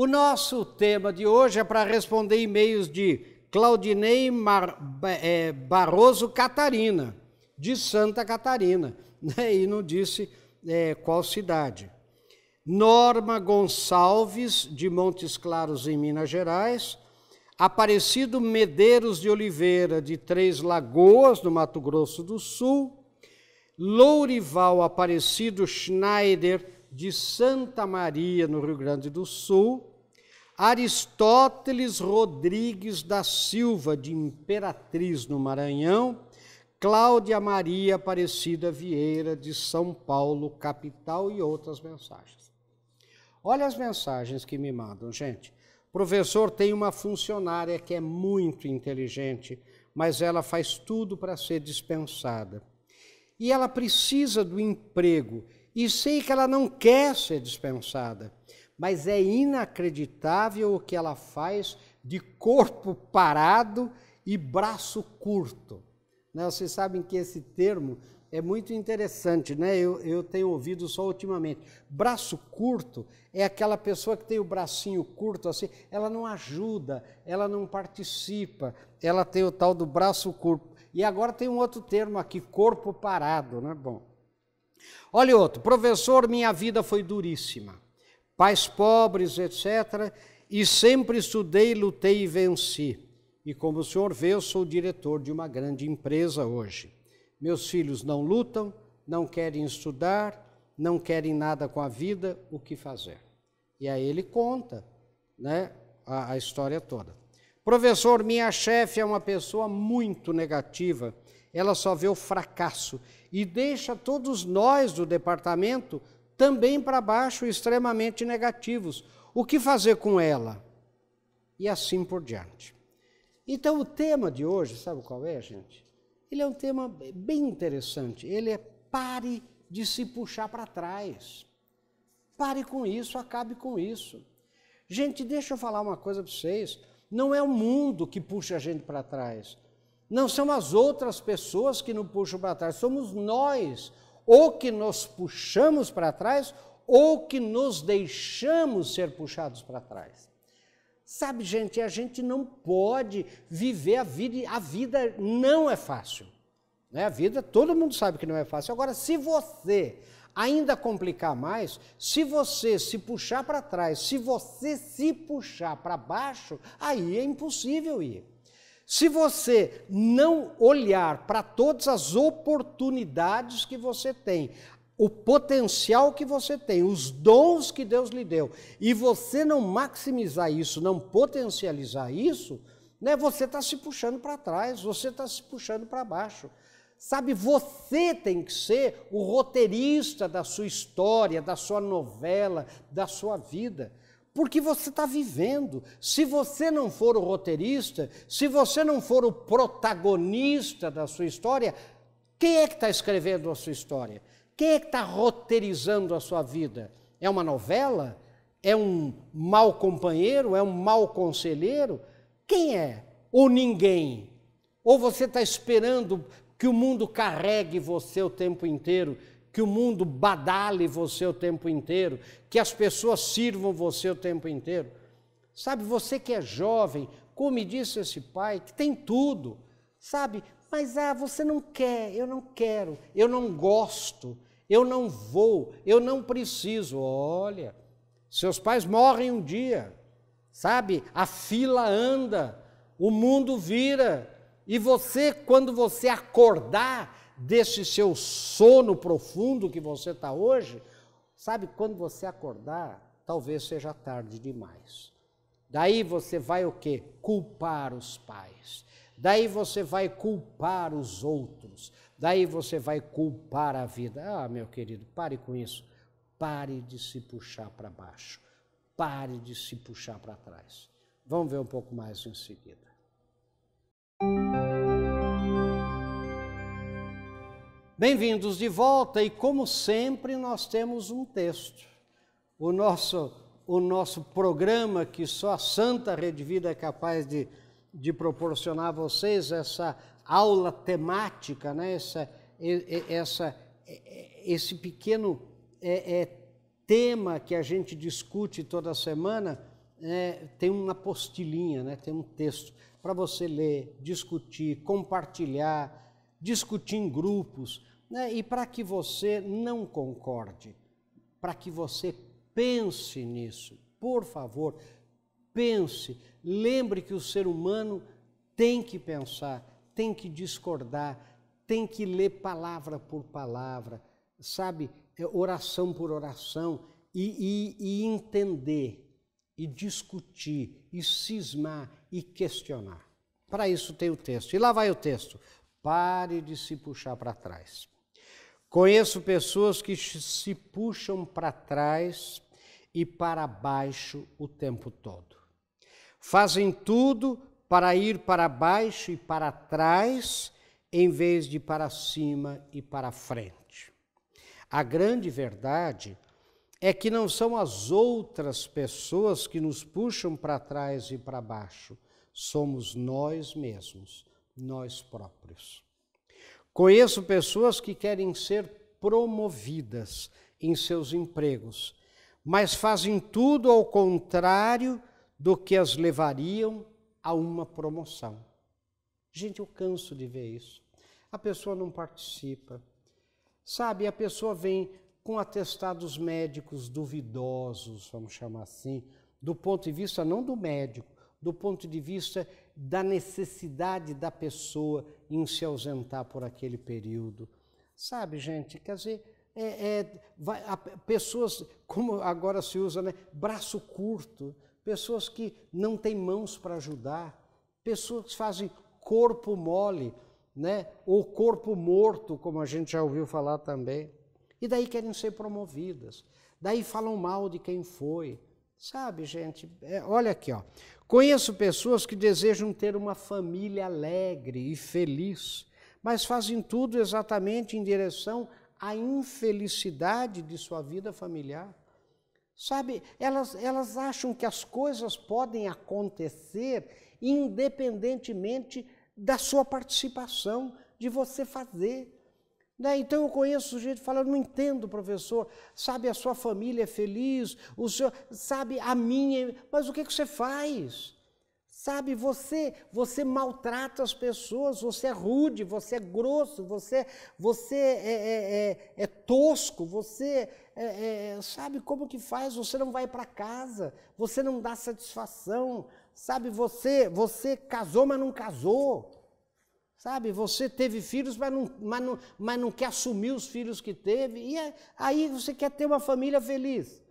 O nosso tema de hoje é para responder e-mails de Claudinei Mar, é, Barroso Catarina, de Santa Catarina, né? e não disse é, qual cidade. Norma Gonçalves, de Montes Claros, em Minas Gerais. Aparecido Medeiros de Oliveira, de Três Lagoas, no Mato Grosso do Sul. Lourival Aparecido Schneider, de Santa Maria, no Rio Grande do Sul. Aristóteles Rodrigues da Silva, de Imperatriz, no Maranhão, Cláudia Maria Aparecida Vieira, de São Paulo, capital, e outras mensagens. Olha as mensagens que me mandam, gente. Professor, tem uma funcionária que é muito inteligente, mas ela faz tudo para ser dispensada. E ela precisa do emprego, e sei que ela não quer ser dispensada mas é inacreditável o que ela faz de corpo parado e braço curto. Né? Vocês sabem que esse termo é muito interessante, né? Eu, eu tenho ouvido só ultimamente. Braço curto é aquela pessoa que tem o bracinho curto assim, ela não ajuda, ela não participa, ela tem o tal do braço curto. E agora tem um outro termo aqui, corpo parado, né? Bom. Olha outro, professor, minha vida foi duríssima pais pobres, etc. E sempre estudei, lutei e venci. E como o senhor vê, eu sou diretor de uma grande empresa hoje. Meus filhos não lutam, não querem estudar, não querem nada com a vida, o que fazer? E aí ele conta né, a, a história toda. Professor, minha chefe é uma pessoa muito negativa, ela só vê o fracasso e deixa todos nós do departamento também para baixo, extremamente negativos. O que fazer com ela? E assim por diante. Então, o tema de hoje, sabe qual é, gente? Ele é um tema bem interessante. Ele é pare de se puxar para trás. Pare com isso, acabe com isso. Gente, deixa eu falar uma coisa para vocês. Não é o mundo que puxa a gente para trás. Não são as outras pessoas que nos puxam para trás, somos nós ou que nos puxamos para trás, ou que nos deixamos ser puxados para trás. Sabe, gente, a gente não pode viver a vida, a vida não é fácil. Né? A vida, todo mundo sabe que não é fácil. Agora, se você ainda complicar mais, se você se puxar para trás, se você se puxar para baixo, aí é impossível ir. Se você não olhar para todas as oportunidades que você tem, o potencial que você tem, os dons que Deus lhe deu, e você não maximizar isso, não potencializar isso, né, você está se puxando para trás, você está se puxando para baixo. Sabe, você tem que ser o roteirista da sua história, da sua novela, da sua vida porque você está vivendo. Se você não for o roteirista, se você não for o protagonista da sua história, quem é que está escrevendo a sua história? Quem é que está roteirizando a sua vida? É uma novela? É um mau companheiro? É um mau conselheiro? Quem é? Ou ninguém? Ou você está esperando que o mundo carregue você o tempo inteiro que o mundo badale você o tempo inteiro, que as pessoas sirvam você o tempo inteiro. Sabe, você que é jovem, como disse esse pai, que tem tudo, sabe, mas ah, você não quer, eu não quero, eu não gosto, eu não vou, eu não preciso. Olha, seus pais morrem um dia, sabe, a fila anda, o mundo vira, e você, quando você acordar, desse seu sono profundo que você está hoje, sabe, quando você acordar, talvez seja tarde demais. Daí você vai o quê? Culpar os pais. Daí você vai culpar os outros. Daí você vai culpar a vida. Ah, meu querido, pare com isso. Pare de se puxar para baixo. Pare de se puxar para trás. Vamos ver um pouco mais em seguida. Bem-vindos de volta e, como sempre, nós temos um texto. O nosso, o nosso programa, que só a Santa Rede Vida é capaz de, de proporcionar a vocês, essa aula temática, né? essa, essa, esse pequeno é, é, tema que a gente discute toda semana, é, tem uma apostilinha, né? tem um texto para você ler, discutir, compartilhar, discutir em grupos, né? e para que você não concorde, para que você pense nisso, por favor, pense, lembre que o ser humano tem que pensar, tem que discordar, tem que ler palavra por palavra, sabe, é, oração por oração, e, e, e entender, e discutir, e cismar, e questionar. Para isso tem o texto. E lá vai o texto. Pare de se puxar para trás. Conheço pessoas que se puxam para trás e para baixo o tempo todo. Fazem tudo para ir para baixo e para trás, em vez de para cima e para frente. A grande verdade é que não são as outras pessoas que nos puxam para trás e para baixo, somos nós mesmos, nós próprios. Conheço pessoas que querem ser promovidas em seus empregos, mas fazem tudo ao contrário do que as levariam a uma promoção. Gente, eu canso de ver isso. A pessoa não participa. Sabe, a pessoa vem com atestados médicos duvidosos, vamos chamar assim, do ponto de vista não do médico, do ponto de vista da necessidade da pessoa em se ausentar por aquele período. Sabe, gente, quer dizer, é, é, vai, a, pessoas, como agora se usa, né, braço curto, pessoas que não têm mãos para ajudar, pessoas que fazem corpo mole, né, ou corpo morto, como a gente já ouviu falar também. E daí querem ser promovidas. Daí falam mal de quem foi. Sabe, gente? É, olha aqui, ó. Conheço pessoas que desejam ter uma família alegre e feliz, mas fazem tudo exatamente em direção à infelicidade de sua vida familiar. Sabe, elas, elas acham que as coisas podem acontecer independentemente da sua participação, de você fazer. Né? Então eu conheço o sujeito falando, não entendo, professor, sabe, a sua família é feliz, o senhor, sabe, a minha, mas o que, que você faz? Sabe, você, você maltrata as pessoas, você é rude, você é grosso, você, você é, é, é, é tosco, você é, é, sabe como que faz? Você não vai para casa, você não dá satisfação, sabe? Você, você casou, mas não casou. Sabe, você teve filhos, mas não, mas não, mas não quer assumir os filhos que teve, e é, aí você quer ter uma família feliz,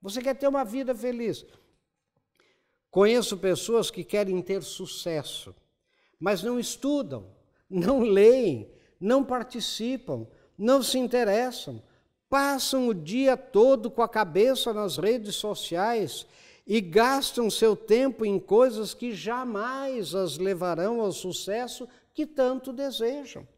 você quer ter uma vida feliz. Conheço pessoas que querem ter sucesso, mas não estudam, não leem, não participam, não se interessam, passam o dia todo com a cabeça nas redes sociais e gastam seu tempo em coisas que jamais as levarão ao sucesso que tanto desejam.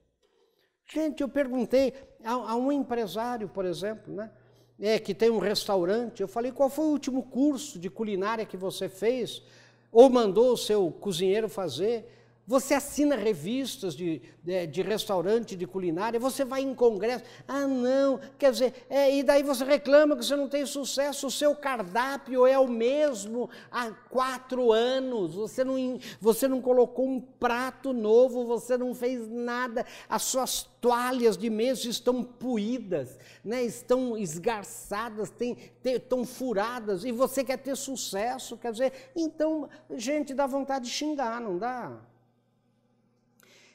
Gente, eu perguntei a, a um empresário, por exemplo, né, é, que tem um restaurante, eu falei, qual foi o último curso de culinária que você fez? Ou mandou o seu cozinheiro fazer? Você assina revistas de, de, de, restaurante, de culinária, você vai em congresso. Ah, não, quer dizer, é, e daí você reclama que você não tem sucesso, o seu cardápio é o mesmo há quatro anos, você não, você não colocou um prato novo, você não fez nada, as suas toalhas de mesa estão puídas, né, estão esgarçadas, tem, tem, estão furadas, e você quer ter sucesso, quer dizer, então, gente, dá vontade de xingar, não dá?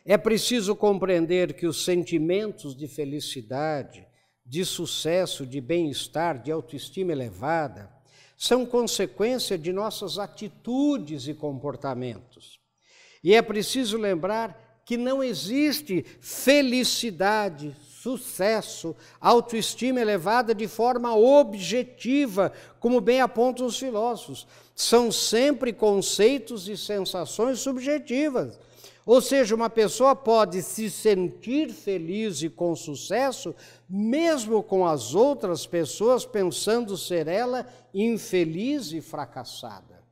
É preciso compreender que os sentimentos de felicidade, de sucesso, de bem-estar, de autoestima elevada, são consequência de nossas atitudes e comportamentos. E é preciso lembrar que não existe felicidade, sucesso, autoestima elevada de forma objetiva, como bem apontam os filósofos. São sempre conceitos e sensações subjetivas ou seja, uma pessoa pode se sentir feliz e com sucesso, mesmo com as outras pessoas pensando ser ela infeliz e fracassada.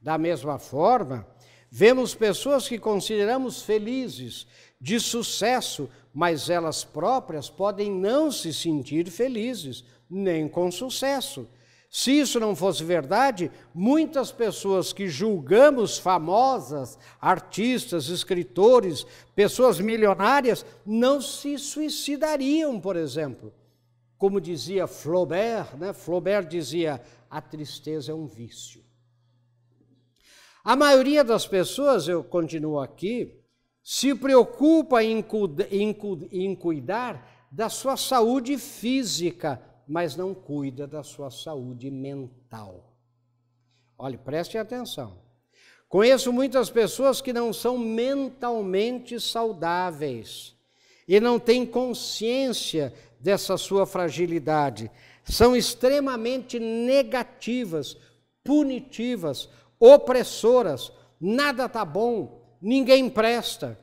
Da mesma forma, vemos pessoas que consideramos felizes, de sucesso, mas elas próprias podem não se sentir felizes, nem com sucesso. Se isso não fosse verdade, muitas pessoas que julgamos famosas, artistas, escritores, pessoas milionárias, não se suicidariam, por exemplo. Como dizia Flaubert, né? Flaubert dizia: a tristeza é um vício. A maioria das pessoas, eu continuo aqui, se preocupa em, em, em cuidar da sua saúde física, mas não cuida da sua saúde mental. Olhe, preste atenção. Conheço muitas pessoas que não são mentalmente saudáveis e não têm consciência dessa sua fragilidade. São extremamente negativas, punitivas, opressoras. Nada está bom, ninguém presta.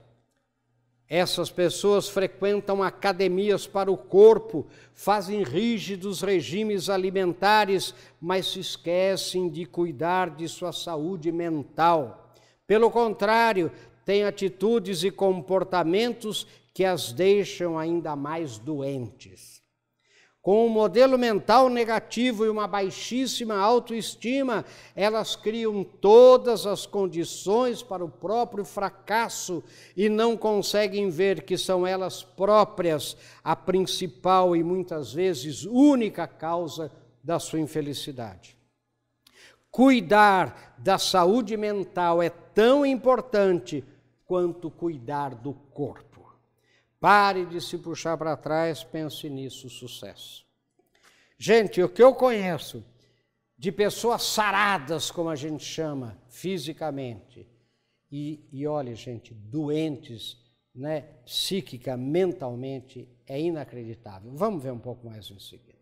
Essas pessoas frequentam academias para o corpo, fazem rígidos regimes alimentares, mas se esquecem de cuidar de sua saúde mental. Pelo contrário, têm atitudes e comportamentos que as deixam ainda mais doentes. Com um modelo mental negativo e uma baixíssima autoestima, elas criam todas as condições para o próprio fracasso e não conseguem ver que são elas próprias a principal e muitas vezes única causa da sua infelicidade. Cuidar da saúde mental é tão importante quanto cuidar do corpo. Pare de se puxar para trás, pense nisso, sucesso. Gente, o que eu conheço de pessoas saradas, como a gente chama, fisicamente, e, e olha, gente, doentes, né, psíquica, mentalmente, é inacreditável. Vamos ver um pouco mais em seguida.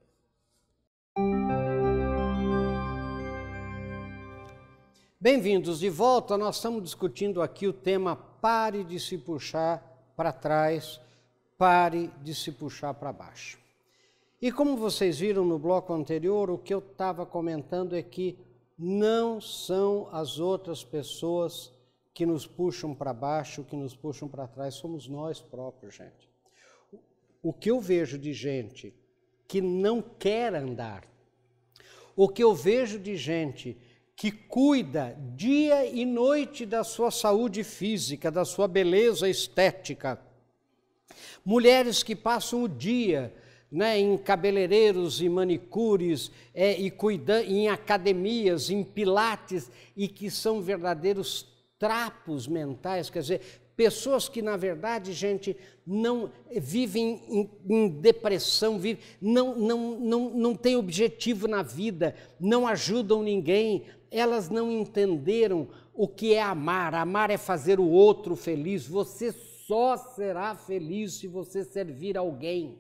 Bem-vindos de volta. Nós estamos discutindo aqui o tema pare de se puxar para trás pare de se puxar para baixo. E como vocês viram no bloco anterior, o que eu estava comentando é que não são as outras pessoas que nos puxam para baixo, que nos puxam para trás, somos nós próprios, gente. O que eu vejo de gente que não quer andar, o que eu vejo de gente que cuida dia e noite da sua saúde física, da sua beleza estética, Mulheres que passam o dia né, em cabeleireiros e manicures, é, e cuida, em academias, em pilates, e que são verdadeiros trapos mentais, quer dizer, pessoas que, na verdade, gente, não vivem em, em depressão, vivem, não, não, não, não têm objetivo na vida, não ajudam ninguém, elas não entenderam o que é amar. Amar é fazer o outro feliz. Você só será feliz se você servir alguém.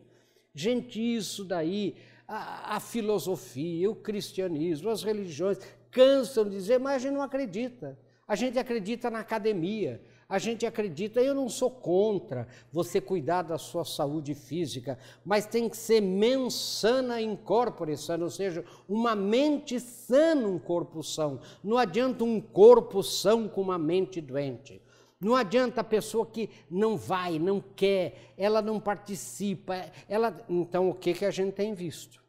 Gente, isso daí, a, a filosofia, o cristianismo, as religiões cansam de dizer, mas a gente não acredita. A gente acredita na academia, a gente acredita, eu não sou contra você cuidar da sua saúde física, mas tem que ser mensana in corpore sano, ou seja, uma mente sã num corpo são. Não adianta um corpo são com uma mente doente. Não adianta a pessoa que não vai, não quer, ela não participa, ela então o que que a gente tem visto?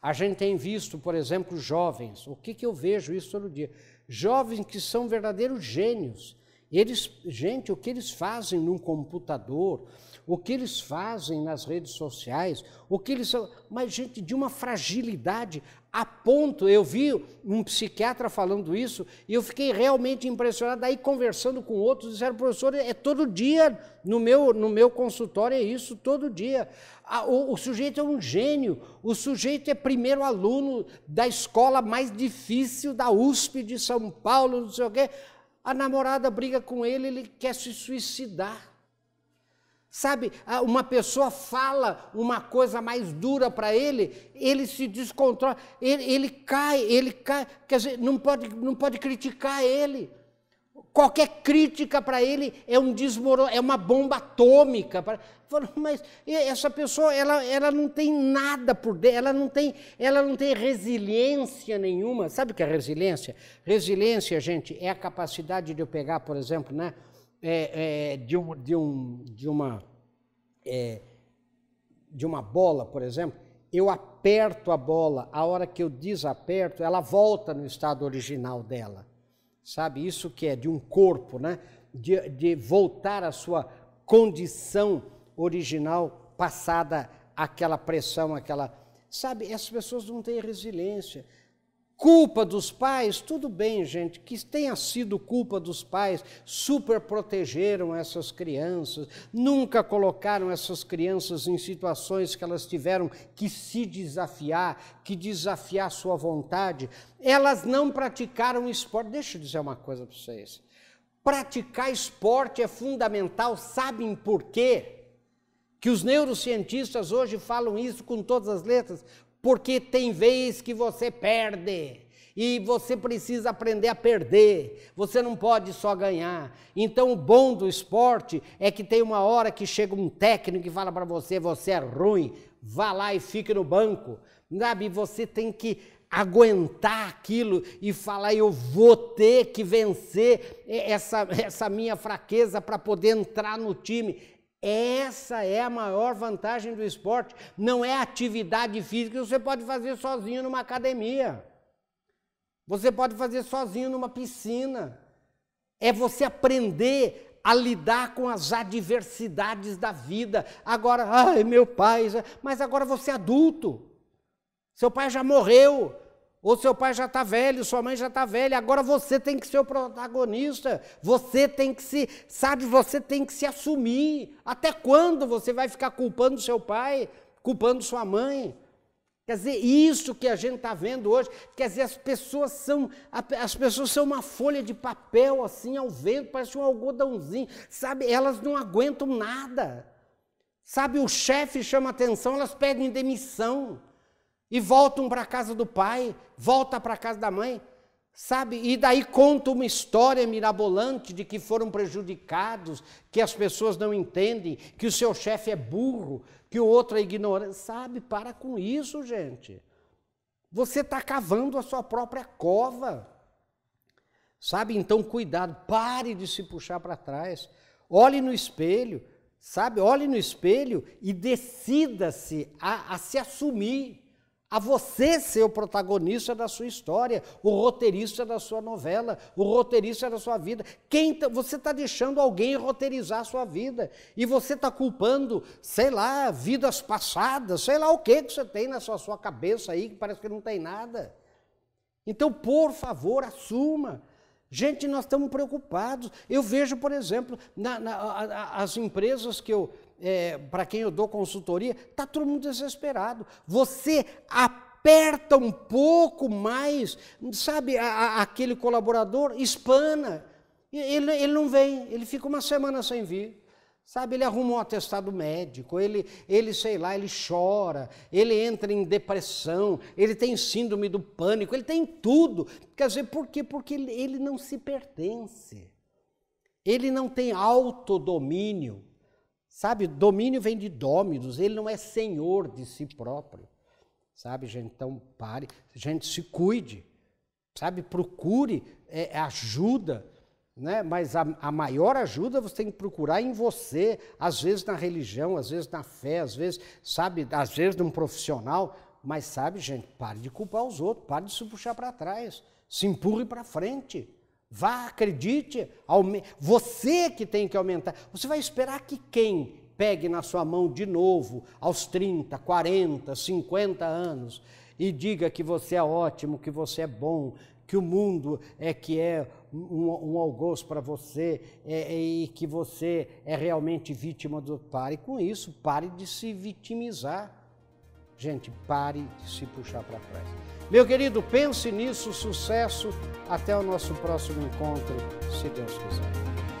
A gente tem visto, por exemplo, jovens. O que que eu vejo isso todo dia? Jovens que são verdadeiros gênios. Eles, gente, o que eles fazem num computador, o que eles fazem nas redes sociais, o que eles são, mas gente de uma fragilidade a ponto, eu vi um psiquiatra falando isso e eu fiquei realmente impressionado. Aí conversando com outros, disseram, professor, é todo dia no meu, no meu consultório, é isso, todo dia. O, o sujeito é um gênio, o sujeito é primeiro aluno da escola mais difícil da USP de São Paulo, não sei o quê. A namorada briga com ele, ele quer se suicidar. Sabe, uma pessoa fala uma coisa mais dura para ele, ele se descontrola, ele, ele, cai, ele cai, quer dizer, não pode, não pode criticar ele. Qualquer crítica para ele é um desmoron, é uma bomba atômica. Mas essa pessoa, ela, ela não tem nada por dentro, ela não tem, ela não tem resiliência nenhuma. Sabe o que é resiliência? Resiliência, gente, é a capacidade de eu pegar, por exemplo, né? É, é, de, um, de, um, de, uma, é, de uma bola, por exemplo, eu aperto a bola, a hora que eu desaperto, ela volta no estado original dela. Sabe? Isso que é de um corpo, né? De, de voltar à sua condição original, passada aquela pressão, aquela. Sabe? Essas pessoas não têm resiliência. Culpa dos pais, tudo bem, gente, que tenha sido culpa dos pais, super protegeram essas crianças, nunca colocaram essas crianças em situações que elas tiveram que se desafiar, que desafiar sua vontade. Elas não praticaram esporte. Deixa eu dizer uma coisa para vocês. Praticar esporte é fundamental, sabem por quê? Que os neurocientistas hoje falam isso com todas as letras, porque tem vez que você perde. E você precisa aprender a perder. Você não pode só ganhar. Então, o bom do esporte é que tem uma hora que chega um técnico e fala para você: você é ruim, vá lá e fique no banco. Sabe? Você tem que aguentar aquilo e falar: eu vou ter que vencer essa, essa minha fraqueza para poder entrar no time. Essa é a maior vantagem do esporte. Não é atividade física que você pode fazer sozinho numa academia. Você pode fazer sozinho numa piscina. É você aprender a lidar com as adversidades da vida. Agora, ai, meu pai, mas agora você é adulto. Seu pai já morreu. Ou seu pai já está velho, sua mãe já está velha, agora você tem que ser o protagonista, você tem que se, sabe, você tem que se assumir. Até quando você vai ficar culpando seu pai, culpando sua mãe? Quer dizer, isso que a gente está vendo hoje, quer dizer, as pessoas são as pessoas são uma folha de papel assim ao vento, parece um algodãozinho, sabe? Elas não aguentam nada. Sabe, o chefe chama atenção, elas pedem demissão e voltam para a casa do pai, volta para a casa da mãe, sabe? E daí conta uma história mirabolante de que foram prejudicados, que as pessoas não entendem, que o seu chefe é burro, que o outro é ignorante, sabe? Para com isso, gente. Você está cavando a sua própria cova. Sabe? Então, cuidado, pare de se puxar para trás. Olhe no espelho, sabe? Olhe no espelho e decida-se a, a se assumir a você ser o protagonista da sua história, o roteirista da sua novela, o roteirista da sua vida. Quem tá, você está deixando alguém roteirizar a sua vida e você está culpando, sei lá, vidas passadas, sei lá o que que você tem na sua, sua cabeça aí que parece que não tem nada. Então, por favor, assuma. Gente, nós estamos preocupados. Eu vejo, por exemplo, na, na, as empresas que eu, é, para quem eu dou consultoria, está todo mundo desesperado. Você aperta um pouco mais, sabe, a, a, aquele colaborador espana. Ele, ele não vem, ele fica uma semana sem vir. Sabe, ele arruma um atestado médico, ele, ele, sei lá, ele chora, ele entra em depressão, ele tem síndrome do pânico, ele tem tudo. Quer dizer, por quê? Porque ele, ele não se pertence. Ele não tem autodomínio. Sabe, domínio vem de dominos, ele não é senhor de si próprio. Sabe, gente? Então pare, gente, se cuide. Sabe, procure é, ajuda, né? mas a, a maior ajuda você tem que procurar em você, às vezes na religião, às vezes na fé, às vezes, sabe, às vezes num profissional. Mas sabe, gente, pare de culpar os outros, pare de se puxar para trás, se empurre para frente. Vá, acredite. Você que tem que aumentar. Você vai esperar que quem pegue na sua mão de novo, aos 30, 40, 50 anos, e diga que você é ótimo, que você é bom, que o mundo é que é um, um algoz para você é, é, e que você é realmente vítima do. Pare com isso, pare de se vitimizar. Gente, pare de se puxar para trás. Meu querido, pense nisso, sucesso. Até o nosso próximo encontro, se Deus quiser.